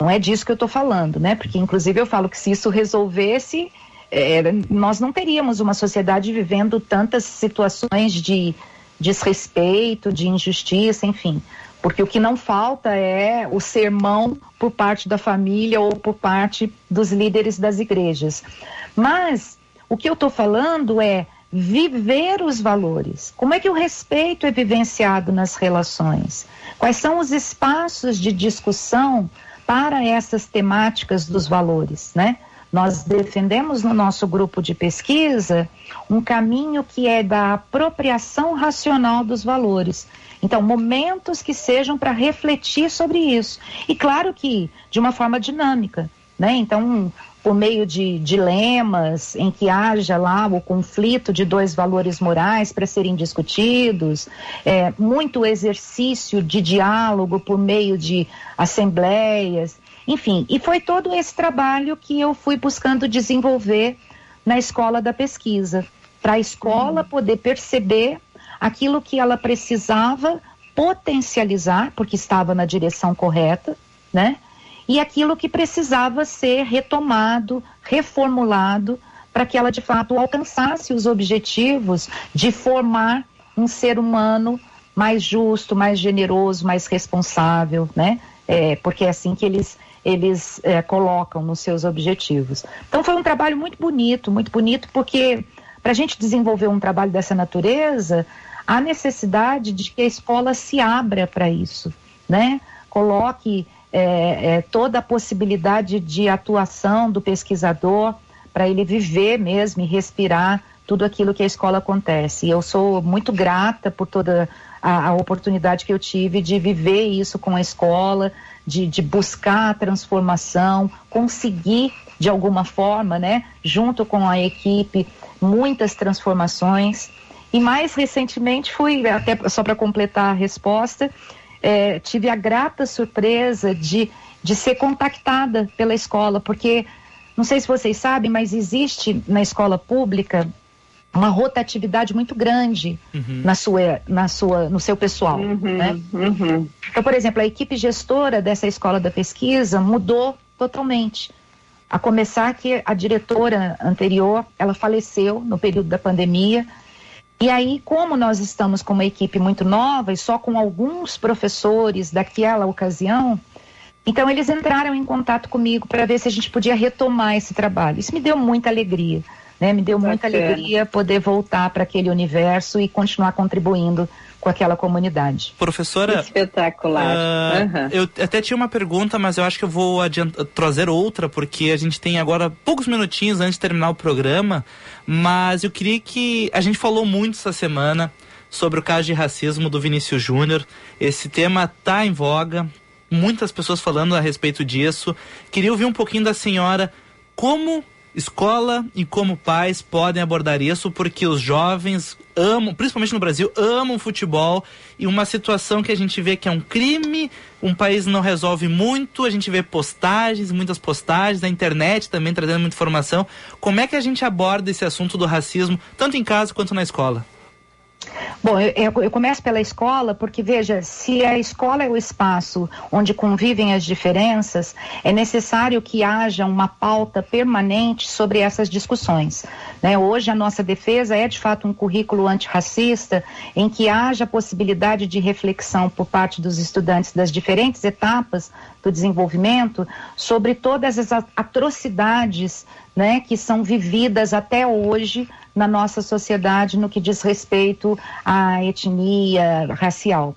S11: Não é disso que eu estou falando, né? Porque, inclusive, eu falo que se isso resolvesse, é, nós não teríamos uma sociedade vivendo tantas situações de desrespeito, de injustiça, enfim. Porque o que não falta é o sermão por parte da família ou por parte dos líderes das igrejas. Mas o que eu estou falando é viver os valores. Como é que o respeito é vivenciado nas relações? Quais são os espaços de discussão para essas temáticas dos valores, né? Nós defendemos no nosso grupo de pesquisa um caminho que é da apropriação racional dos valores. Então, momentos que sejam para refletir sobre isso. E claro que de uma forma dinâmica, né? Então, por meio de dilemas em que haja lá o conflito de dois valores morais para serem discutidos, é, muito exercício de diálogo por meio de assembleias, enfim, e foi todo esse trabalho que eu fui buscando desenvolver na escola da pesquisa, para a escola poder perceber aquilo que ela precisava potencializar, porque estava na direção correta, né? E aquilo que precisava ser retomado, reformulado, para que ela de fato alcançasse os objetivos de formar um ser humano mais justo, mais generoso, mais responsável, né? É, porque é assim que eles eles é, colocam nos seus objetivos. Então foi um trabalho muito bonito, muito bonito, porque para a gente desenvolver um trabalho dessa natureza, há necessidade de que a escola se abra para isso, né? Coloque é, é, toda a possibilidade de atuação do pesquisador para ele viver mesmo e respirar tudo aquilo que a escola acontece. E eu sou muito grata por toda a, a oportunidade que eu tive de viver isso com a escola, de, de buscar a transformação, conseguir de alguma forma, né, junto com a equipe, muitas transformações. E mais recentemente fui, até só para completar a resposta, é, tive a grata surpresa de, de ser contactada pela escola, porque não sei se vocês sabem, mas existe na escola pública uma rotatividade muito grande uhum. na sua, na sua, no seu pessoal. Uhum, né? uhum. Então, por exemplo, a equipe gestora dessa escola da pesquisa mudou totalmente. A começar que a diretora anterior, ela faleceu no período da pandemia. E aí, como nós estamos com uma equipe muito nova e só com alguns professores daquela ocasião, então eles entraram em contato comigo para ver se a gente podia retomar esse trabalho. Isso me deu muita alegria. Né? Me deu muita alegria poder voltar para aquele universo e continuar contribuindo com aquela comunidade.
S2: Professora.
S3: Espetacular. Uh,
S2: uhum. Eu até tinha uma pergunta, mas eu acho que eu vou trazer outra, porque a gente tem agora poucos minutinhos antes de terminar o programa. Mas eu queria que. A gente falou muito essa semana sobre o caso de racismo do Vinícius Júnior. Esse tema está em voga, muitas pessoas falando a respeito disso. Queria ouvir um pouquinho da senhora como escola e como pais podem abordar isso, porque os jovens amam, principalmente no Brasil, amam futebol e uma situação que a gente vê que é um crime, um país não resolve muito, a gente vê postagens, muitas postagens, a internet também trazendo muita informação. Como é que a gente aborda esse assunto do racismo, tanto em casa quanto na escola?
S11: Bom, eu, eu, começo pela escola porque, veja, se a escola é o espaço onde convivem as diferenças, é necessário que haja uma pauta permanente sobre essas discussões. Né? Hoje, a nossa defesa é, de fato, um currículo antirracista em que haja possibilidade de reflexão por parte dos estudantes das diferentes etapas do desenvolvimento sobre todas as atrocidades né, que são vividas até hoje na nossa sociedade no que diz respeito à etnia racial.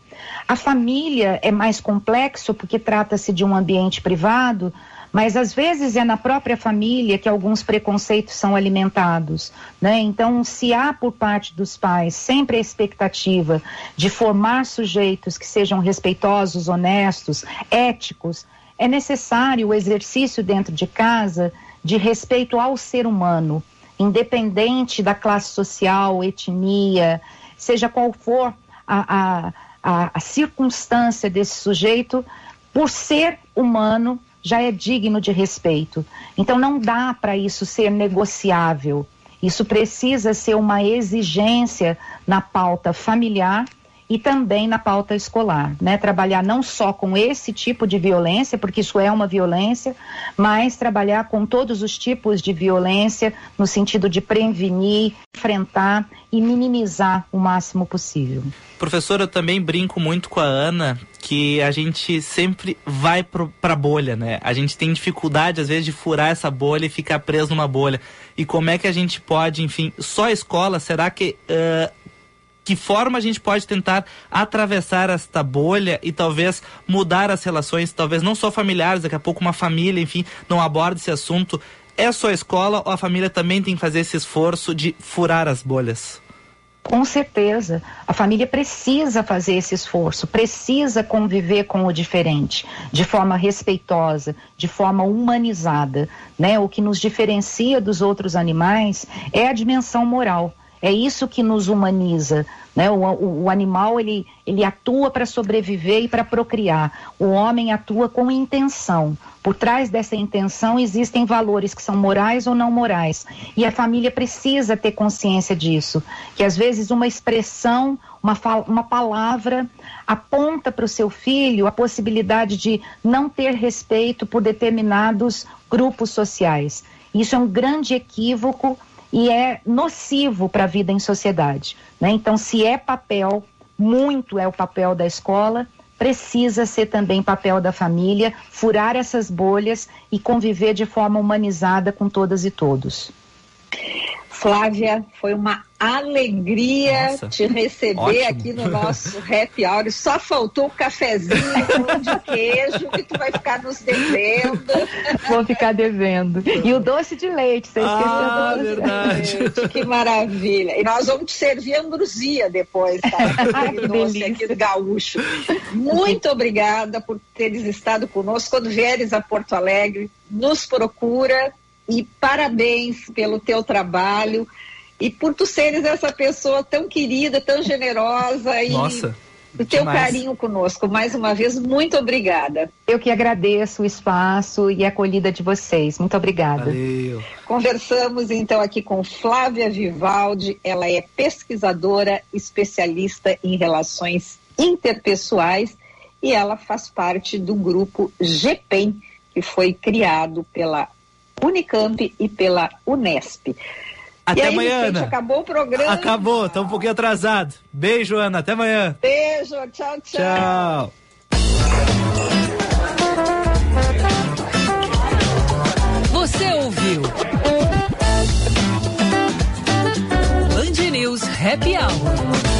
S11: A família é mais complexo porque trata-se de um ambiente privado, mas às vezes é na própria família que alguns preconceitos são alimentados, né? Então, se há por parte dos pais sempre a expectativa de formar sujeitos que sejam respeitosos, honestos, éticos, é necessário o exercício dentro de casa de respeito ao ser humano, independente da classe social, etnia, seja qual for a, a, a, circunstância desse sujeito, por ser humano, já é digno de respeito. Então não dá para isso ser negociável. Isso precisa ser uma exigência na pauta familiar e também na pauta escolar, né? Trabalhar não só com esse tipo de violência, porque isso é uma violência, mas trabalhar com todos os tipos de violência no sentido de prevenir, enfrentar e minimizar o máximo possível.
S2: Professor, eu também brinco muito com a Ana que a gente sempre vai pro, pra bolha, né? A gente tem dificuldade, às vezes, de furar essa bolha e ficar preso numa bolha. E como é que a gente pode, enfim, só a escola, será que uh, que forma a gente pode tentar atravessar esta bolha e talvez mudar as relações, talvez não só familiares, daqui a pouco uma família, enfim, não aborda esse assunto. É só a escola ou a família também tem que fazer esse esforço de furar as bolhas?
S11: Com certeza, a família precisa fazer esse esforço, precisa conviver com o diferente, de forma respeitosa, de forma humanizada, né? O que nos diferencia dos outros animais é a dimensão moral. É isso que nos humaniza. Né? O, o, o animal ele, ele atua para sobreviver e para procriar. O homem atua com intenção. Por trás dessa intenção existem valores que são morais ou não morais. E a família precisa ter consciência disso. Que às vezes uma expressão, uma, uma palavra aponta para o seu filho a possibilidade de não ter respeito por determinados grupos sociais. Isso é um grande equívoco e é nocivo para a vida em sociedade. Né? Então, se é papel, muito é o papel da escola, precisa ser também papel da família, furar essas bolhas e conviver de forma humanizada com todas e todos.
S3: Flávia, foi uma alegria Nossa, te receber ótimo. aqui no nosso Happy Hour. Só faltou o cafezinho com de queijo que tu vai ficar nos devendo.
S11: Vou ficar devendo. E o doce de leite, você esqueceu
S2: ah,
S11: do
S2: doce verdade.
S3: de leite. Que maravilha. E nós vamos te servir ambrosia depois, tá?
S11: Ai, que
S3: doce
S11: delícia.
S3: aqui do gaúcho. Muito obrigada por teres estado conosco. Quando vieres a Porto Alegre, nos procura e parabéns pelo teu trabalho e por tu seres essa pessoa tão querida, tão generosa e
S2: Nossa,
S3: o teu
S2: demais.
S3: carinho conosco. Mais uma vez, muito obrigada.
S11: Eu que agradeço o espaço e a acolhida de vocês. Muito obrigada.
S2: Valeu.
S3: Conversamos então aqui com Flávia Vivaldi, ela é pesquisadora especialista em relações interpessoais e ela faz parte do grupo GPEM, que foi criado pela Unicamp e pela Unesp.
S2: Até
S3: e aí,
S2: amanhã,
S3: Vicente,
S2: Ana.
S3: acabou o programa.
S2: Acabou, tá um pouquinho atrasado. Beijo, Ana. Até amanhã.
S3: Beijo, tchau, tchau.
S2: Tchau.
S1: Você ouviu? Band News Happy Hour.